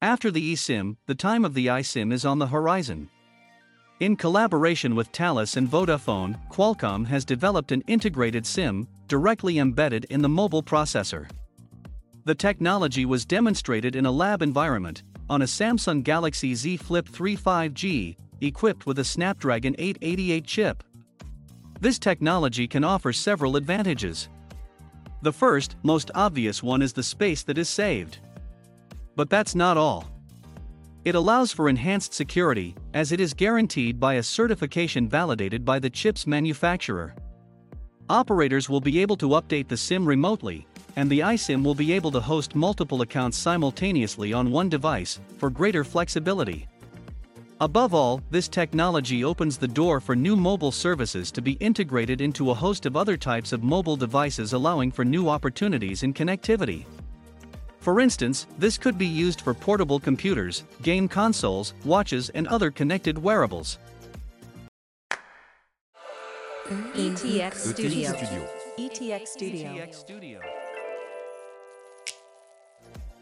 After the eSIM, the time of the iSIM is on the horizon. In collaboration with Thales and Vodafone, Qualcomm has developed an integrated SIM directly embedded in the mobile processor. The technology was demonstrated in a lab environment on a Samsung Galaxy Z Flip 3 5G, equipped with a Snapdragon 888 chip. This technology can offer several advantages. The first, most obvious one is the space that is saved. But that's not all. It allows for enhanced security, as it is guaranteed by a certification validated by the chip's manufacturer. Operators will be able to update the SIM remotely, and the iSIM will be able to host multiple accounts simultaneously on one device for greater flexibility. Above all, this technology opens the door for new mobile services to be integrated into a host of other types of mobile devices, allowing for new opportunities in connectivity. For instance, this could be used for portable computers, game consoles, watches, and other connected wearables. ETX Studio. Studio. ETX Studio. ETX Studio.